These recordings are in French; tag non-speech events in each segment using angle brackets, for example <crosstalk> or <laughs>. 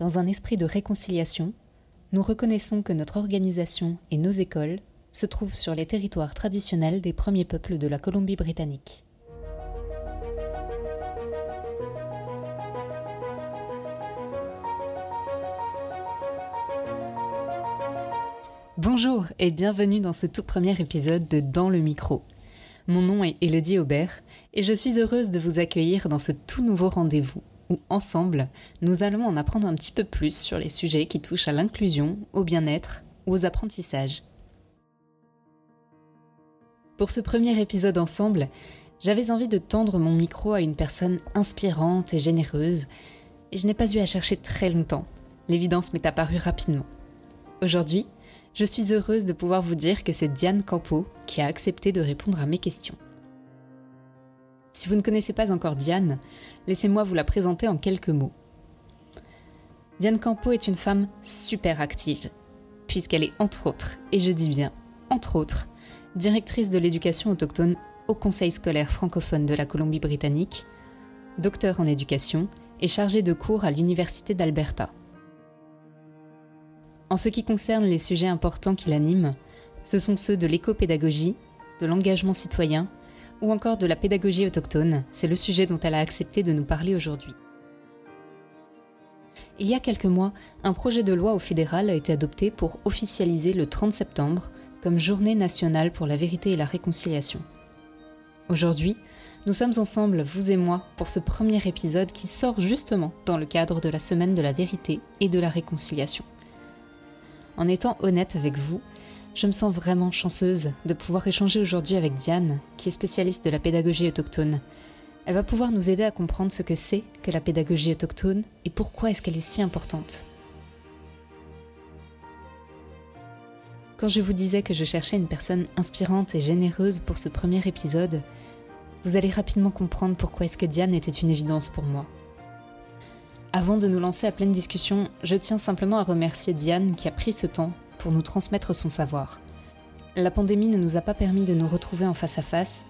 Dans un esprit de réconciliation, nous reconnaissons que notre organisation et nos écoles se trouvent sur les territoires traditionnels des premiers peuples de la Colombie-Britannique. Bonjour et bienvenue dans ce tout premier épisode de Dans le micro. Mon nom est Elodie Aubert et je suis heureuse de vous accueillir dans ce tout nouveau rendez-vous où ensemble, nous allons en apprendre un petit peu plus sur les sujets qui touchent à l'inclusion, au bien-être ou aux apprentissages. Pour ce premier épisode ensemble, j'avais envie de tendre mon micro à une personne inspirante et généreuse, et je n'ai pas eu à chercher très longtemps. L'évidence m'est apparue rapidement. Aujourd'hui, je suis heureuse de pouvoir vous dire que c'est Diane Campo qui a accepté de répondre à mes questions. Si vous ne connaissez pas encore Diane, laissez-moi vous la présenter en quelques mots. Diane Campo est une femme super active, puisqu'elle est entre autres, et je dis bien entre autres, directrice de l'éducation autochtone au Conseil scolaire francophone de la Colombie-Britannique, docteur en éducation et chargée de cours à l'Université d'Alberta. En ce qui concerne les sujets importants qui l'animent, ce sont ceux de l'éco-pédagogie, de l'engagement citoyen ou encore de la pédagogie autochtone, c'est le sujet dont elle a accepté de nous parler aujourd'hui. Il y a quelques mois, un projet de loi au fédéral a été adopté pour officialiser le 30 septembre comme journée nationale pour la vérité et la réconciliation. Aujourd'hui, nous sommes ensemble, vous et moi, pour ce premier épisode qui sort justement dans le cadre de la semaine de la vérité et de la réconciliation. En étant honnête avec vous, je me sens vraiment chanceuse de pouvoir échanger aujourd'hui avec Diane, qui est spécialiste de la pédagogie autochtone. Elle va pouvoir nous aider à comprendre ce que c'est que la pédagogie autochtone et pourquoi est-ce qu'elle est si importante. Quand je vous disais que je cherchais une personne inspirante et généreuse pour ce premier épisode, vous allez rapidement comprendre pourquoi est-ce que Diane était une évidence pour moi. Avant de nous lancer à pleine discussion, je tiens simplement à remercier Diane qui a pris ce temps pour nous transmettre son savoir. La pandémie ne nous a pas permis de nous retrouver en face à face,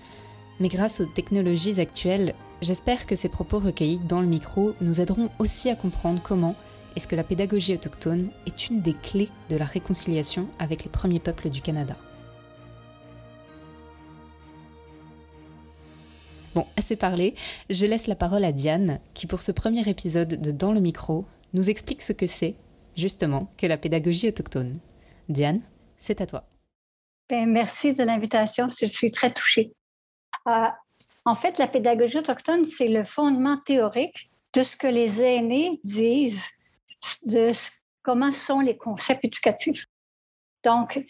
mais grâce aux technologies actuelles, j'espère que ces propos recueillis dans le micro nous aideront aussi à comprendre comment est-ce que la pédagogie autochtone est une des clés de la réconciliation avec les premiers peuples du Canada. Bon, assez parlé, je laisse la parole à Diane, qui pour ce premier épisode de Dans le micro nous explique ce que c'est, justement, que la pédagogie autochtone. Diane, c'est à toi. Ben, merci de l'invitation. Je suis très touchée. Euh, en fait, la pédagogie autochtone, c'est le fondement théorique de ce que les aînés disent de comment sont les concepts éducatifs. Donc,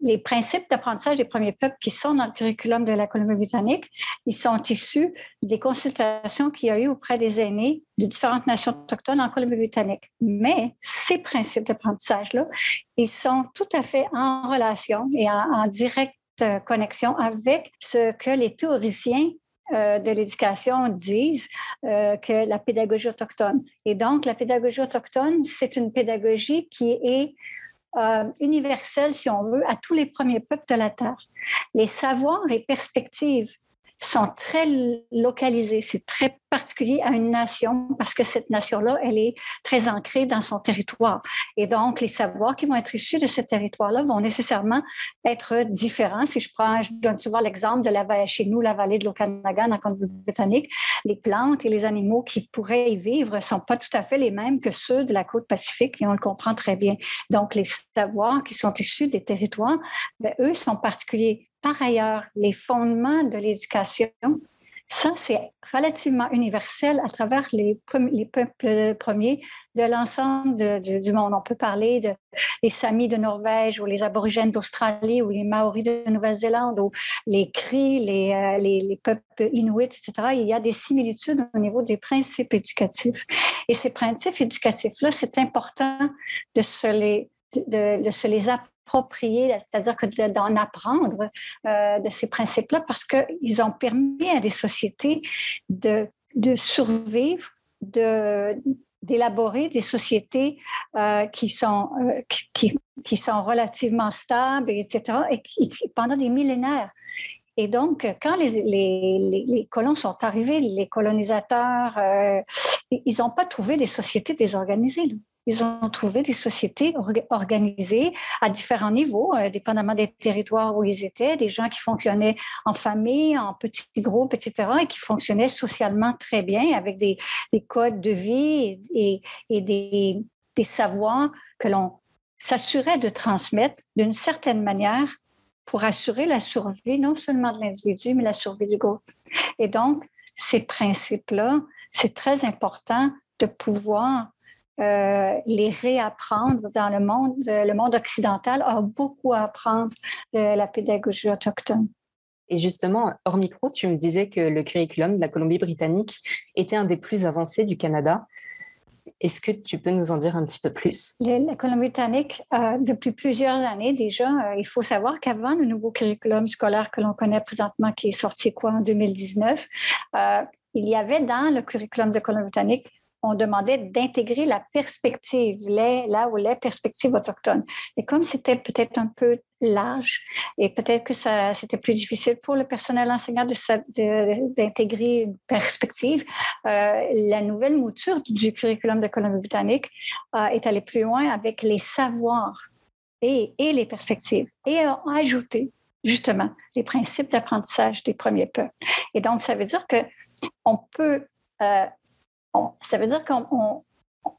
les principes d'apprentissage des premiers peuples qui sont dans le curriculum de la Colombie-Britannique, ils sont issus des consultations qu'il y a eu auprès des aînés de différentes nations autochtones en Colombie-Britannique. Mais ces principes d'apprentissage-là, ils sont tout à fait en relation et en, directe connexion avec ce que les théoriciens euh, de l'éducation disent euh, que la pédagogie autochtone. Et donc, la pédagogie autochtone, c'est une pédagogie qui est euh, universelle, si on veut, à tous les premiers peuples de la Terre. Les savoirs et perspectives sont très localisés. C'est très particulier à une nation parce que cette nation-là, elle est très ancrée dans son territoire. Et donc, les savoirs qui vont être issus de ce territoire-là vont nécessairement être différents. Si je prends, je donne souvent l'exemple de la chez nous, la vallée de l'Okanagan en Colombie-Britannique, les plantes et les animaux qui pourraient y vivre ne sont pas tout à fait les mêmes que ceux de la côte pacifique et on le comprend très bien. Donc, les savoirs qui sont issus des territoires, bien, eux sont particuliers. Par ailleurs, les fondements de l'éducation, ça, c'est relativement universel à travers les, les peuples premiers de l'ensemble du monde. On peut parler de, des Samis de Norvège ou les Aborigènes d'Australie ou les Maoris de Nouvelle-Zélande ou les Cris, les, euh, les, peuples inuits, etc. Il y a des similitudes au niveau des principes éducatifs. Et ces principes éducatifs-là, c'est important de se les, de, de se les apprendre c'est-à-dire que d'en apprendre euh, de ces principes-là parce qu'ils ont permis à des sociétés de, de survivre, de, d'élaborer des sociétés euh, qui, sont, euh, qui, qui, sont relativement stables, etc., et qui, pendant des millénaires. Et donc, quand les, les, les, colons sont arrivés, les colonisateurs, ils n'ont pas trouvé des sociétés désorganisées. Ils ont trouvé des sociétés organisées à différents niveaux, euh, dépendamment des territoires où ils étaient, des gens qui fonctionnaient en famille, en petits groupes, etc., et qui fonctionnaient socialement très bien avec des, codes de vie et, des, des savoirs que l'on s'assurait de transmettre d'une certaine manière pour assurer la survie non seulement de l'individu, mais la survie du groupe. Et donc, ces principes-là, c'est très important de pouvoir euh, les réapprendre dans le monde. Le monde occidental a beaucoup à apprendre de la pédagogie autochtone. Et justement, hors micro, tu me disais que le curriculum de la Colombie-Britannique était un des plus avancés du Canada. Est-ce que tu peux nous en dire un petit peu plus? La Colombie-Britannique, euh, depuis plusieurs années déjà, euh, il faut savoir qu'avant le nouveau curriculum scolaire que l'on connaît présentement, qui est sorti quoi en 2019, il y avait dans le curriculum de Colombie-Britannique on demandait d'intégrer la perspective, là où les perspectives autochtones. Et comme c'était peut-être un peu large et peut-être que ça, c'était plus difficile pour le personnel enseignant d'intégrer une perspective, euh, la nouvelle mouture du curriculum de Colombie-Britannique euh, est allée plus loin avec les savoirs et, et les perspectives et a ajouté justement les principes d'apprentissage des premiers peuples. Et donc, ça veut dire que on peut euh, ça veut dire qu'on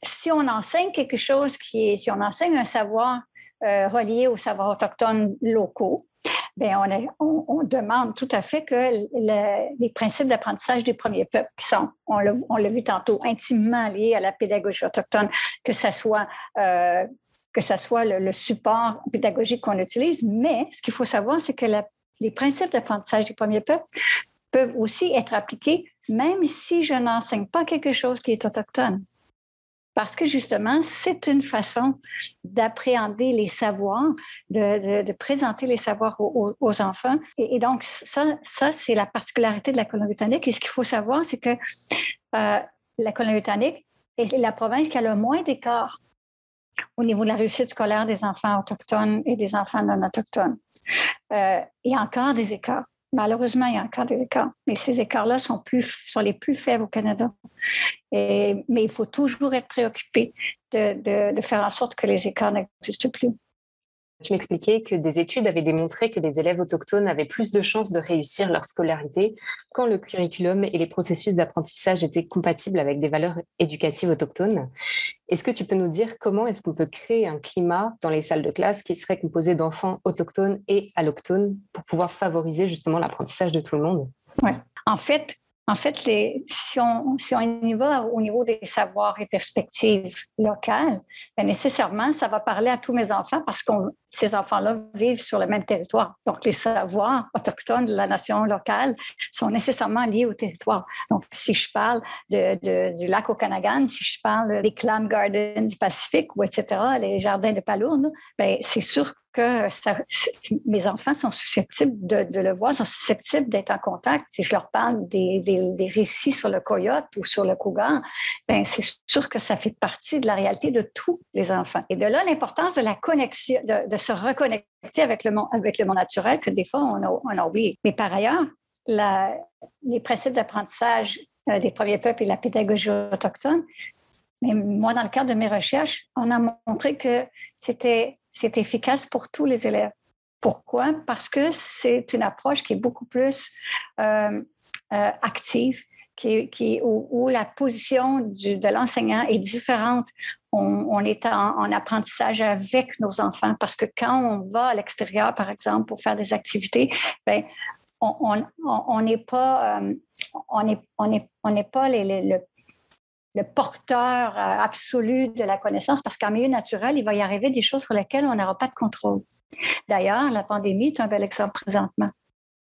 si on enseigne quelque chose qui est, si on enseigne un savoir euh, relié aux savoirs autochtones locaux, bien, on, demande tout à fait que les principes d'apprentissage des premiers peuples, qui sont, on l'a vu tantôt, intimement liés à la pédagogie autochtone, que ce soit, euh, soit le, support pédagogique qu'on utilise, mais ce qu'il faut savoir, c'est que les principes d'apprentissage des premiers peuples peuvent aussi être appliqués même si je n'enseigne pas quelque chose qui est autochtone. Parce que justement, c'est une façon d'appréhender les savoirs, de, présenter les savoirs aux, enfants. Et, donc, ça, ça c'est la particularité de la Colombie-Britannique. Et ce qu'il faut savoir, c'est que euh, la Colombie-Britannique est la province qui a le moins d'écart au niveau de la réussite scolaire des enfants autochtones et des enfants non autochtones. Il y a encore des écarts. Malheureusement, il y a encore des écarts, mais ces écarts-là sont, sont les plus faibles au Canada. Et, mais il faut toujours être préoccupé de, de faire en sorte que les écarts n'existent plus. Tu m'expliquais que des études avaient démontré que les élèves autochtones avaient plus de chances de réussir leur scolarité quand le curriculum et les processus d'apprentissage étaient compatibles avec des valeurs éducatives autochtones. Est-ce que tu peux nous dire comment est-ce qu'on peut créer un climat dans les salles de classe qui serait composé d'enfants autochtones et allochtones pour pouvoir favoriser justement l'apprentissage de tout le monde? Oui. En fait, en fait, les, si, on, y va au niveau des savoirs et perspectives locales, bien nécessairement, ça va parler à tous mes enfants parce que ces enfants-là vivent sur le même territoire. Donc, les savoirs autochtones de la nation locale sont nécessairement liés au territoire. Donc, si je parle de, du lac Okanagan, si je parle des Clam Gardens du Pacifique, ou etc., les jardins de Palourne, bien, c'est sûr que mes enfants sont susceptibles de, le voir, sont susceptibles d'être en contact. Si je leur parle des, récits sur le coyote ou sur le cougar, ben c'est sûr que ça fait partie de la réalité de tous les enfants. Et de là, l'importance de la connexion, de, se reconnecter avec le, monde, naturel, que des fois, on a, on a oublié. Mais par ailleurs, les principes d'apprentissage euh, des premiers peuples et la pédagogie autochtone, mais moi, dans le cadre de mes recherches, on a montré que c'était c'est efficace pour tous les élèves. Pourquoi? Parce que c'est une approche qui est beaucoup plus euh, euh, active, qui, où, la position de l'enseignant est différente. On, est en, apprentissage avec nos enfants parce que quand on va à l'extérieur, par exemple, pour faire des activités, ben, on n'est pas, on est, on est, on pas les, le le porteur euh, absolu de la connaissance, parce qu'en milieu naturel, il va y arriver des choses sur lesquelles on n'aura pas de contrôle. D'ailleurs, la pandémie est un bel exemple présentement.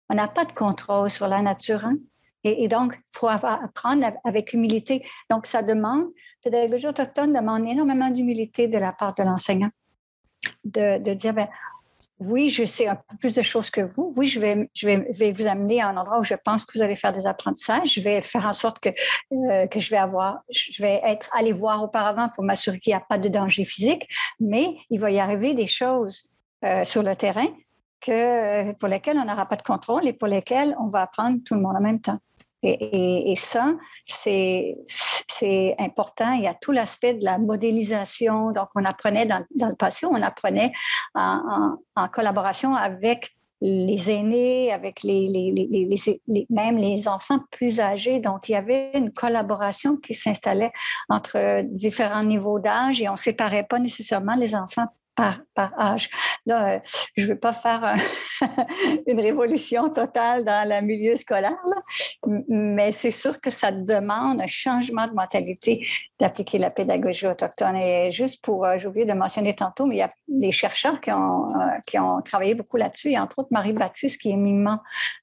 On n'a pas de contrôle sur la nature. Hein. Et, donc, il faut apprendre avec humilité. Donc, ça demande, la pédagogie autochtone demande énormément d'humilité de la part de l'enseignant. De, de dire, ben, oui, je sais un peu plus de choses que vous. Oui, je vais, vous amener à un endroit où je pense que vous allez faire des apprentissages. Je vais faire en sorte que, euh, je vais avoir, je vais être allé voir auparavant pour m'assurer qu'il n'y a pas de danger physique, mais il va y arriver des choses euh, sur le terrain pour lesquelles on n'aura pas de contrôle et pour lesquelles on va apprendre tout le monde en même temps. Et, ça, c'est important. Il y a tout l'aspect de la modélisation. Donc, on apprenait dans, le passé, on apprenait en, collaboration avec les aînés, avec les, les, même les enfants plus âgés. Donc, il y avait une collaboration qui s'installait entre différents niveaux d'âge et on ne séparait pas nécessairement les enfants par, âge. Là, euh, je ne veux pas faire <laughs> une révolution totale dans le milieu scolaire, mais c'est sûr que ça demande un changement de mentalité d'appliquer la pédagogie autochtone. Et juste pour, euh, j'ai oublié de mentionner tantôt, mais il y a des chercheurs qui ont, euh, qui ont travaillé beaucoup là-dessus. A entre autres Marie-Baptiste, qui est mimant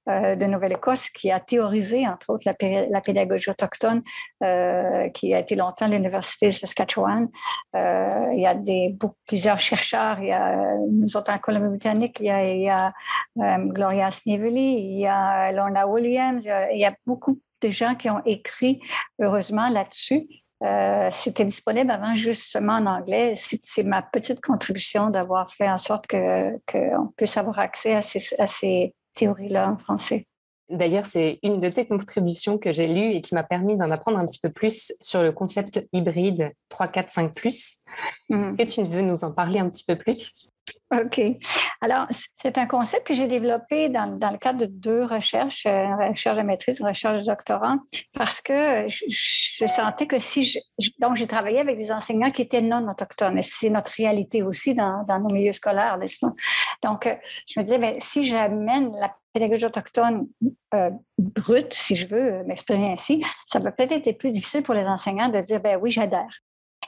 de Nouvelle-Écosse, qui a théorisé entre autres la, pédagogie autochtone, qui a été longtemps à l'Université de Saskatchewan. il y a des, plusieurs chercheurs il y a nous autres en Colombie-Britannique, il y a, euh, Gloria Snively, il y a Lorna Williams, il y, a, beaucoup de gens qui ont écrit, heureusement, là-dessus. Euh, c'était disponible avant justement en anglais. C'est ma petite contribution d'avoir fait en sorte qu'on puisse avoir accès à ces, à ces théories-là en français. D'ailleurs, c'est une de tes contributions que j'ai lues et qui m'a permis d'en apprendre un petit peu plus sur le concept hybride 3, 4, 5 plus. Que tu veux nous en parler un petit peu plus? OK. Alors, c'est un concept que j'ai développé dans, le cadre de deux recherches, euh, une recherche de maîtrise, une recherche de doctorat, parce que je, sentais que si je, donc j'ai travaillé avec des enseignants qui étaient non autochtones, et c'est notre réalité aussi dans, nos milieux scolaires, n'est-ce pas? Donc, euh, je me disais, ben, si j'amène la pédagogie autochtone euh, brute, si je veux m'exprimer ainsi, ça va peut-être être plus difficile pour les enseignants de dire, ben oui, j'adhère.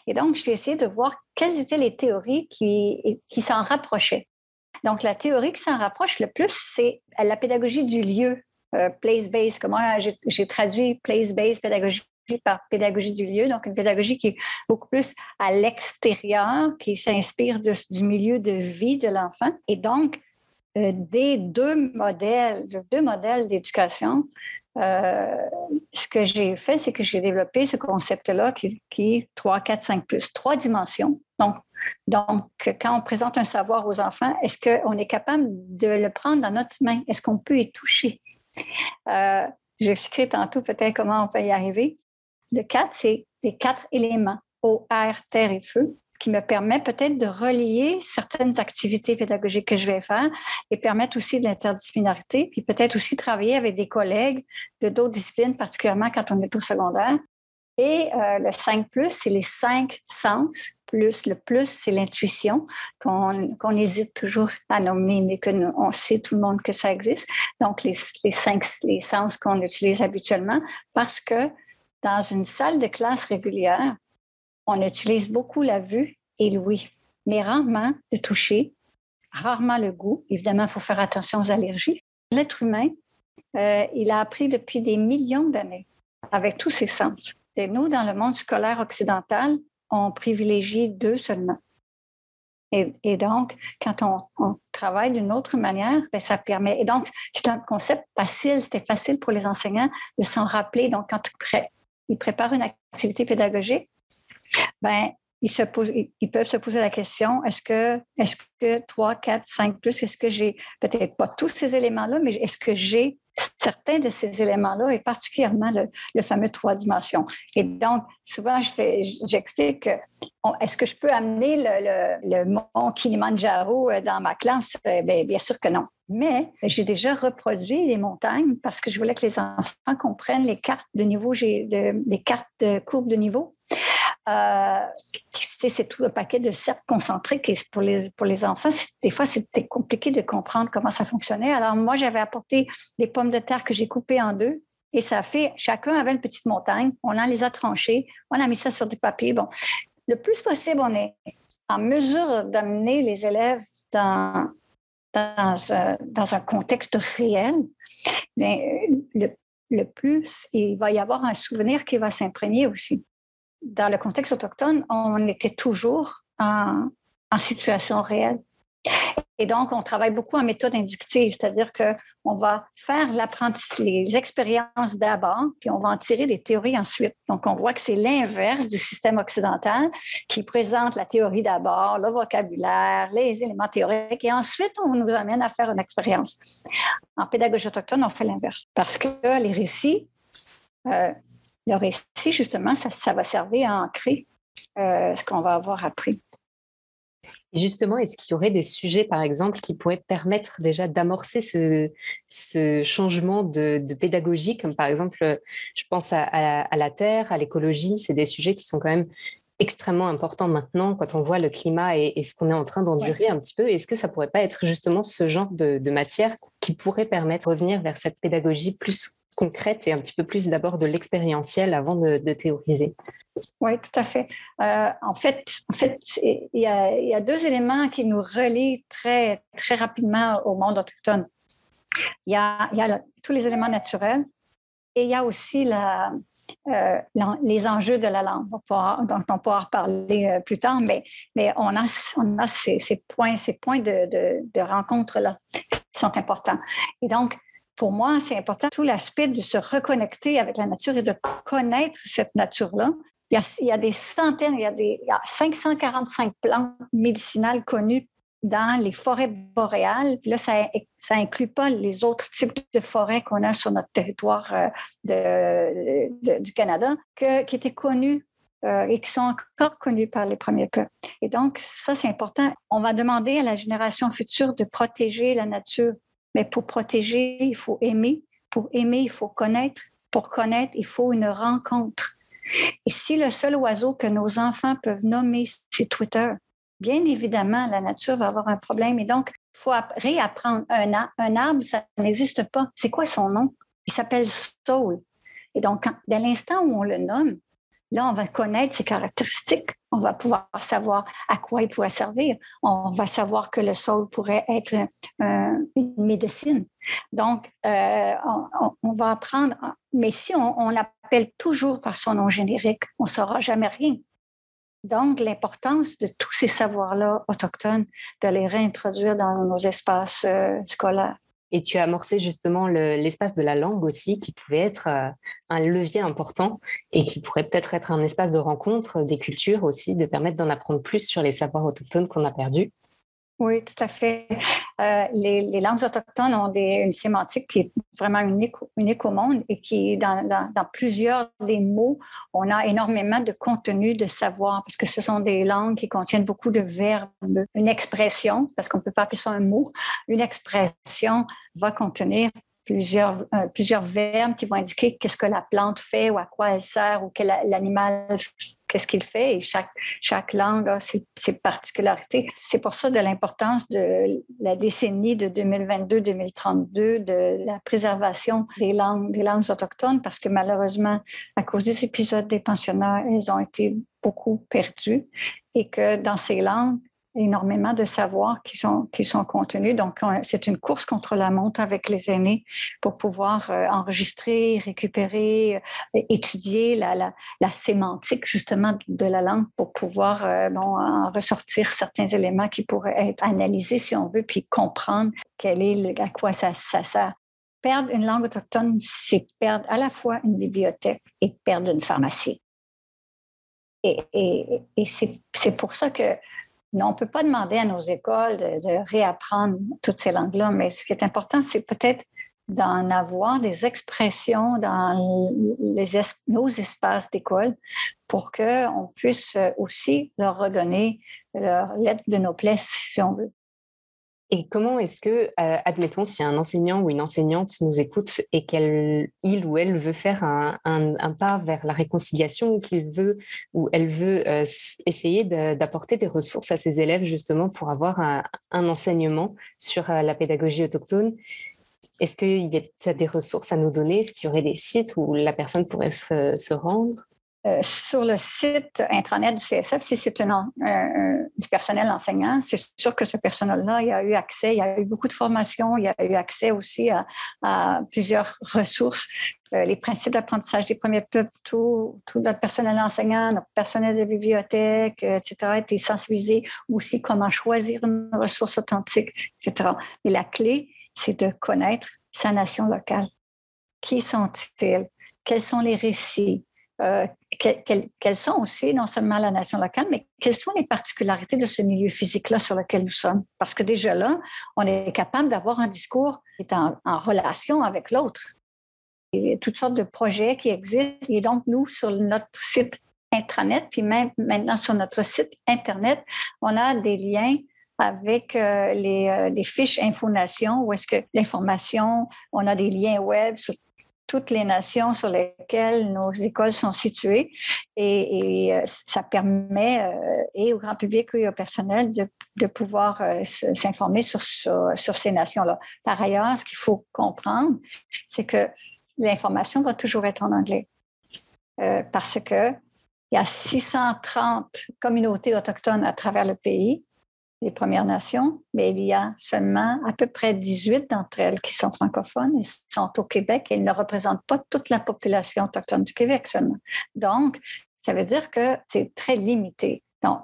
Et donc, j'ai essayé de voir quelles étaient les théories qui, qui s'en rapprochaient. Donc, la théorie qui s'en rapproche le plus, c'est la pédagogie du lieu, euh, place-based. Comment j'ai traduit place-based pédagogie par pédagogie du lieu, donc une pédagogie qui est beaucoup plus à l'extérieur, qui s'inspire du milieu de vie de l'enfant. Et donc, euh, des deux modèles, deux modèles d'éducation, ce que j'ai fait, c'est que j'ai développé ce concept-là qui, est 3, 4, 5 plus, trois dimensions. Donc, donc, quand on présente un savoir aux enfants, est-ce qu'on est capable de le prendre dans notre main? Est-ce qu'on peut y toucher? Euh, J'expliquerai tantôt peut-être comment on peut y arriver. Le 4, c'est les quatre éléments, eau, air, terre et feu qui me permet peut-être de relier certaines activités pédagogiques que je vais faire et permettre aussi de l'interdisciplinarité, puis peut-être aussi travailler avec des collègues de d'autres disciplines, particulièrement quand on est au secondaire. Et euh, le 5 c'est les cinq sens, plus le plus, c'est l'intuition, qu'on hésite toujours à nommer, mais qu'on sait tout le monde que ça existe. Donc, les, les cinq les sens qu'on utilise habituellement, parce que dans une salle de classe régulière, on utilise beaucoup la vue et l'ouïe, mais rarement le toucher, rarement le goût. Évidemment, il faut faire attention aux allergies. L'être humain, euh, il a appris depuis des millions d'années avec tous ses sens. Et nous, dans le monde scolaire occidental, on privilégie deux seulement. Et, donc, quand on, travaille d'une autre manière, ben, ça permet. Et donc, c'est un concept facile, c'était facile pour les enseignants de s'en rappeler. Donc, quand ils préparent une activité pédagogique, ben, ils, se posent, ils peuvent se poser la question est-ce que, est-ce que 3, 4, 5 plus, est-ce que j'ai peut-être pas tous ces éléments-là, mais est-ce que j'ai certains de ces éléments-là, et particulièrement le, fameux trois dimensions? Et donc, souvent, j'explique est-ce que je peux amener le, mont Kilimanjaro euh, dans ma classe? Euh, bien, bien sûr que non. Mais j'ai déjà reproduit les montagnes parce que je voulais que les enfants comprennent les cartes de niveau, les cartes de courbe de niveau. Euh, c'est tout un paquet de cercles concentriques pour les, pour les enfants, des fois, c'était compliqué de comprendre comment ça fonctionnait. Alors, moi, j'avais apporté des pommes de terre que j'ai coupées en deux et ça fait, chacun avait une petite montagne. On en les a tranchées, on a mis ça sur du papier. Bon, le plus possible, on est en mesure d'amener les élèves dans, dans, un contexte réel. Mais le, le plus, il va y avoir un souvenir qui va s'imprégner aussi dans le contexte autochtone, on était toujours en, situation réelle. Et donc, on travaille beaucoup en méthode inductive, c'est-à-dire qu'on va faire l'apprentissage, les expériences d'abord, puis on va en tirer des théories ensuite. Donc, on voit que c'est l'inverse du système occidental qui présente la théorie d'abord, le vocabulaire, les éléments théoriques, et ensuite, on nous amène à faire une expérience. En pédagogie autochtone, on fait l'inverse parce que les récits le récit, justement, ça, ça, va servir à ancrer ce qu'on va avoir appris. Justement, est-ce qu'il y aurait des sujets, par exemple, qui pourraient permettre déjà d'amorcer ce, changement de, pédagogie, comme par exemple, je pense à, la terre, à l'écologie, c'est des sujets qui sont quand même extrêmement importants maintenant quand on voit le climat et, ce qu'on est en train d'endurer un petit peu. Est-ce que ça pourrait pas être justement ce genre de, de matière qui pourrait permettre de revenir vers cette pédagogie plus concrète et un petit peu plus d'abord de l'expérientiel avant de, théoriser. Oui, tout à fait. Euh, en fait, en fait il y, a, deux éléments qui nous relient très, très rapidement au monde autochtone. Il y a, tous les éléments naturels et il y a aussi euh, les enjeux de la langue, dont on pourra reparler euh, plus tard, mais, on a, ces, points, de, de rencontre-là qui sont importants. Et donc, pour moi, c'est important tout l'aspect de se reconnecter avec la nature et de connaître cette nature-là. Il y, a, des centaines, il y a, des, 545 plantes médicinales connues dans les forêts boréales. Là, ça n'inclut pas les autres types de forêts qu'on a sur notre territoire euh, du Canada, qui étaient connues euh, et qui sont encore connues par les premiers peuples. Et donc, ça, c'est important. On va demander à la génération future de protéger la nature mais pour protéger, il faut aimer. Pour aimer, il faut connaître. Pour connaître, il faut une rencontre. Et si le seul oiseau que nos enfants peuvent nommer, c'est Twitter, bien évidemment, la nature va avoir un problème. Et donc, il faut réapprendre. Un, un arbre, ça n'existe pas. C'est quoi son nom? Il s'appelle Soul. Et donc, dès l'instant où on le nomme, Là, on va connaître ses caractéristiques. On va pouvoir savoir à quoi il pourrait servir. On va savoir que le sol pourrait être une médecine. Donc, euh, on, va apprendre. Mais si on, l'appelle toujours par son nom générique, on ne saura jamais rien. Donc, l'importance de tous ces savoirs-là autochtones, de les réintroduire dans nos espaces euh, scolaires. Et tu as amorcé justement l'espace de la langue aussi, qui pouvait être euh, un levier important et qui pourrait peut-être être un espace de rencontre des cultures aussi, de permettre d'en apprendre plus sur les savoirs autochtones qu'on a perdus. Oui, tout à fait. Euh, les, langues autochtones ont une sémantique qui est vraiment unique, unique au monde et qui, dans, dans, plusieurs des mots, on a énormément de contenu de savoir parce que ce sont des langues qui contiennent beaucoup de verbes. Une expression, parce qu'on ne peut pas appeler ça un mot, une expression va contenir plusieurs, euh, plusieurs verbes qui vont indiquer qu'est-ce que la plante fait ou à quoi elle sert ou quel l'animal qu'est-ce qu'il fait et chaque, chaque langue a ses, particularités. C'est pour ça de l'importance de la décennie de 2022-2032 de la préservation des langues, des langues autochtones parce que malheureusement, à cause des épisodes des pensionnats, elles ont été beaucoup perdues et que dans ces langues, énormément de savoirs qui sont, qui sont contenus. Donc, c'est une course contre la montre avec les aînés pour pouvoir euh, enregistrer, récupérer, euh, étudier la, la, la, sémantique justement de la langue pour pouvoir euh, bon, en ressortir certains éléments qui pourraient être analysés si on veut, puis comprendre quel est à quoi ça, ça sert. Perdre une langue autochtone, c'est perdre à la fois une bibliothèque et perdre une pharmacie. Et, et, et c'est pour ça que non, on ne peut pas demander à nos écoles de, réapprendre toutes ces langues-là, mais ce qui est important, c'est peut-être d'en avoir des expressions dans les nos espaces d'école pour qu'on puisse aussi leur redonner leur lettre de noblesse, si on veut. Et comment est-ce que, euh, admettons, si un enseignant ou une enseignante nous écoute et qu'elle, il ou elle veut faire un, pas vers la réconciliation ou qu'il veut ou elle veut euh, essayer d'apporter des ressources à ses élèves justement pour avoir un, enseignement sur euh, la pédagogie autochtone, est-ce qu'il y a des ressources à nous donner? Est-ce qu'il y aurait des sites où la personne pourrait se rendre? Euh, sur le site intranet du CSF, si c'est du personnel enseignant, c'est sûr que ce personnel-là, il a eu accès, il y a eu beaucoup de formations, il a eu accès aussi à, plusieurs ressources. Euh, les principes d'apprentissage des premiers peuples, tout, notre personnel enseignant, notre personnel de bibliothèque, euh, etc., a été sensibilisé aussi comment choisir une ressource authentique, etc. Mais la clé, c'est de connaître sa nation locale. Qui sont-ils? Quels sont les récits? Quelles sont aussi non seulement la nation locale, mais quelles sont les particularités de ce milieu physique-là sur lequel nous sommes? Parce que déjà là, on est capable d'avoir un discours qui est en, relation avec l'autre. toutes sortes de projets qui existent. Et donc, nous, sur notre site intranet, puis même maintenant sur notre site Internet, on a des liens avec euh, les, euh, les, fiches Infonation, où est-ce que l'information, on a des liens web sur toutes les nations sur lesquelles nos écoles sont situées. Et, euh, ça permet, euh, et au grand public et au personnel, de, pouvoir euh, s'informer sur, sur, sur, ces nations-là. Par ailleurs, ce qu'il faut comprendre, c'est que l'information va toujours être en anglais. parce que il y a 630 communautés autochtones à travers le pays les Premières Nations, mais il y a seulement à peu près 18 d'entre elles qui sont francophones et sont au Québec et elles ne représentent pas toute la population autochtone du Québec seulement. Donc, ça veut dire que c'est très limité. Donc,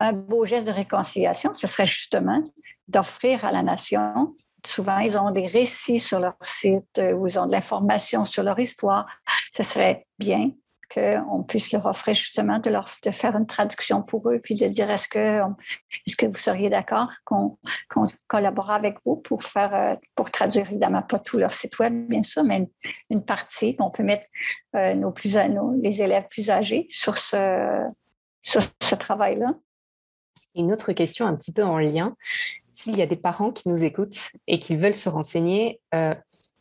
un beau geste de réconciliation, ce serait justement d'offrir à la nation souvent, ils ont des récits sur leur site euh, ou ils ont de l'information sur leur histoire. Ce serait bien qu'on puisse leur offrir justement de, faire une traduction pour eux, puis de dire est-ce que, est-ce que vous seriez d'accord qu'on, collabore avec vous pour faire, euh, pour traduire évidemment pas tout leur site web, bien sûr, mais une, partie. On peut mettre euh, nos plus, les élèves plus âgés sur ce, sur ce travail-là. Une autre question un petit peu en lien. S'il y a des parents qui nous écoutent et qui veulent se renseigner, euh,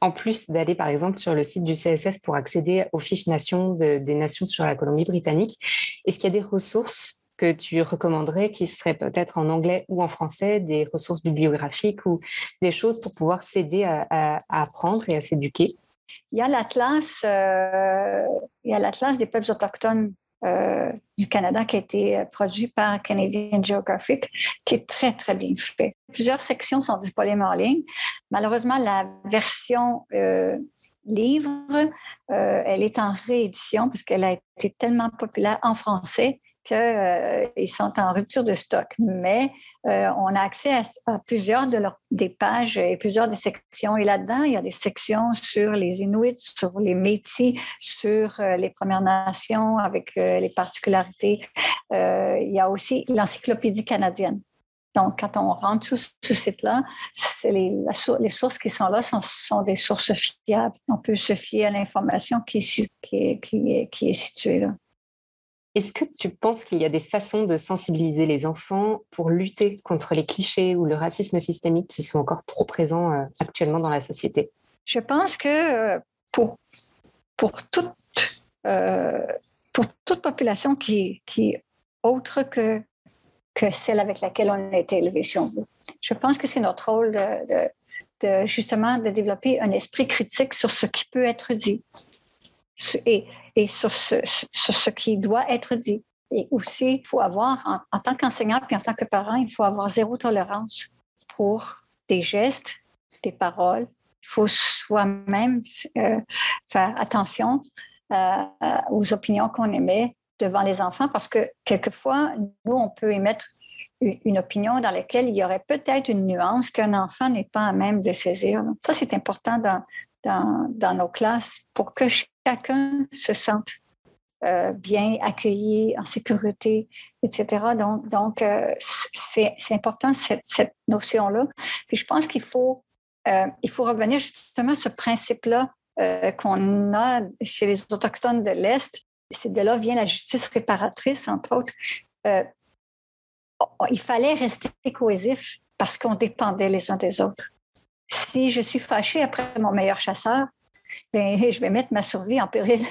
en plus d'aller par exemple sur le site du CSF pour accéder aux fiches nations des nations sur la Colombie-Britannique, est-ce qu'il y a des ressources que tu recommanderais qui seraient peut-être en anglais ou en français, des ressources bibliographiques ou des choses pour pouvoir s'aider à, apprendre et à s'éduquer? Il y a l'atlas, euh, il y a l'atlas des peuples autochtones euh, du Canada qui a été euh, produit par Canadian Geographic, qui est très, très bien fait. Plusieurs sections sont disponibles en ligne. Malheureusement, la version euh, livre, elle est en réédition parce qu'elle a été tellement populaire en français qu'ils euh, sont en rupture de stock, mais euh, on a accès à, plusieurs de leurs des pages et plusieurs des sections. Et là-dedans, il y a des sections sur les Inuits, sur les Métis, sur euh, les Premières Nations avec les particularités. il y a aussi l'encyclopédie canadienne. Donc, quand on rentre sur ce site-là, les, sources qui sont là sont, des sources fiables. On peut se fier à l'information qui est située là. Est-ce que tu penses qu'il y a des façons de sensibiliser les enfants pour lutter contre les clichés ou le racisme systémique qui sont encore trop présents euh, actuellement dans la société? Je pense que euh, pour, pour, toute, euh, pour toute population qui, qui autre que, que celle avec laquelle on a été élevé, si on veut, je pense que c'est notre rôle de, justement de développer un esprit critique sur ce qui peut être dit et, et sur, ce, ce, qui doit être dit. Et aussi, il faut avoir, en, tant qu'enseignant puis en tant que parent, il faut avoir zéro tolérance pour des gestes, des paroles. Il faut soi-même euh, faire attention euh, aux opinions qu'on émet devant les enfants parce que quelquefois, nous, on peut émettre une opinion dans laquelle il y aurait peut-être une nuance qu'un enfant n'est pas à même de saisir. Ça, c'est important dans, nos classes pour que chacun se sente euh, bien accueilli, en sécurité, etc. Donc, euh, c'est important cette, notion-là. Puis je pense qu'il faut, euh, faut revenir justement à ce principe-là qu'on a chez les Autochtones de l'Est. C'est de là vient la justice réparatrice, entre autres. il fallait rester cohésif parce qu'on dépendait les uns des autres. Si je suis fâchée après mon meilleur chasseur, ben, je vais mettre ma survie en péril.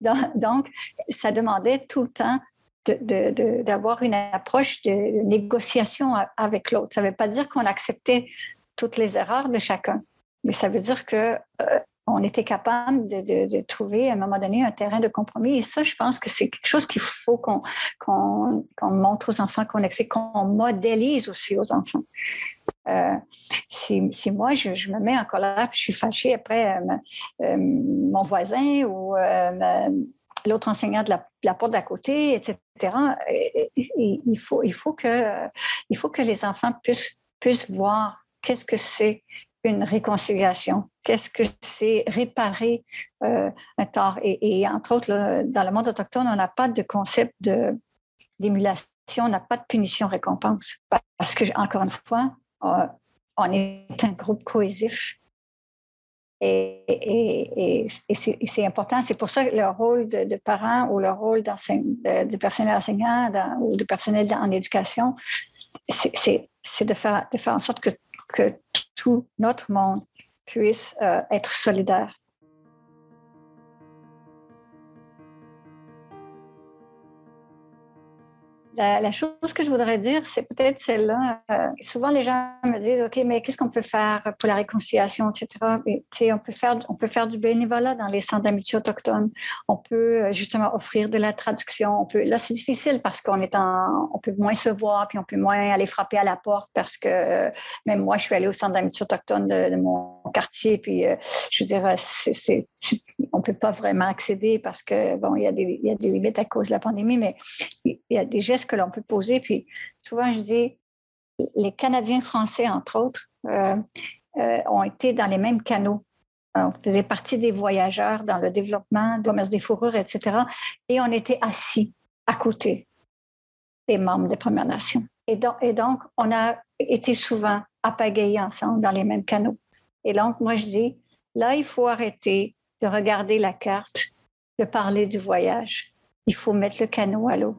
<laughs> Donc, ça demandait tout le temps d'avoir une approche de négociation avec l'autre. Ça ne veut pas dire qu'on acceptait toutes les erreurs de chacun, mais ça veut dire que euh, on était capable de, trouver à un moment donné un terrain de compromis. Et ça, je pense que c'est quelque chose qu'il faut qu'on montre aux enfants, qu'on explique, qu'on modélise aussi aux enfants. Euh, si, moi, je, me mets en colère, puis je suis fâchée après euh, euh, mon voisin ou l'autre enseignant de la, porte d'à côté, etc., il, faut, il, faut que, il faut que les enfants puissent, puissent voir qu'est-ce que c'est une réconciliation, qu'est-ce que c'est réparer un tort. Et, entre autres, dans le monde autochtone, on n'a pas de concept d'émulation, on n'a pas de punition-récompense. Parce que, encore une fois, on est un groupe cohésif. Et, c'est important. C'est pour ça que le rôle de, parents ou le rôle du personnel enseignant ou du personnel en éducation, c'est de faire, en sorte que, que tout notre monde puisse euh, être solidaire. La, chose que je voudrais dire, c'est peut-être celle-là. Euh, souvent, les gens me disent, OK, mais qu'est-ce qu'on peut faire pour la réconciliation, etc. on, peut faire, on peut faire du bénévolat dans les centres d'amitié autochtones. On peut euh, justement offrir de la traduction. Là, c'est difficile parce qu'on est en, on peut moins se voir, puis on peut moins aller frapper à la porte parce que euh, même moi, je suis allée au centre d'amitié autochtone de, mon quartier, puis je veux dire, c'est, on peut pas vraiment accéder parce que, bon, il y, il y a des limites à cause de la pandémie, mais il y a des gestes que l'on peut poser. Puis souvent, je dis, les Canadiens français, entre autres, euh, euh, ont été dans les mêmes canaux. On faisait partie des voyageurs dans le développement du commerce des fourrures, etc. Et on était assis à côté des membres des Premières Nations. Et donc, et donc on a été souvent à pagayer ensemble dans les mêmes canaux. Et donc, moi, je dis, là, il faut arrêter de regarder la carte, de parler du voyage. Il faut mettre le canot à l'eau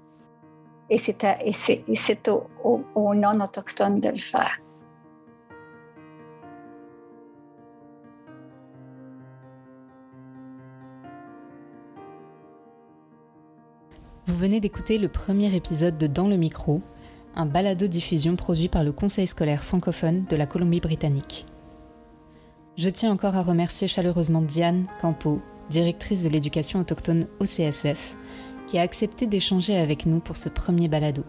et c'est aux, non-autochtones de le faire. Vous venez d'écouter le premier épisode de Dans le micro, un balado-diffusion produit par le Conseil scolaire francophone de la Colombie-Britannique. Je tiens encore à remercier chaleureusement Diane Campo, directrice de l'éducation autochtone au CSF, qui a accepté d'échanger avec nous pour ce premier balado.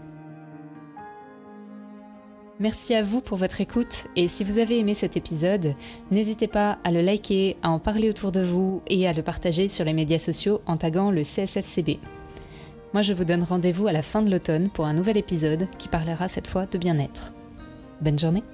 Merci à vous pour votre écoute et si vous avez aimé cet épisode, n'hésitez pas à le liker, à en parler autour de vous et à le partager sur les médias sociaux en taguant le CSFCB. Moi je vous donne rendez-vous à la fin de l'automne pour un nouvel épisode qui parlera cette fois de bien-être. Bonne journée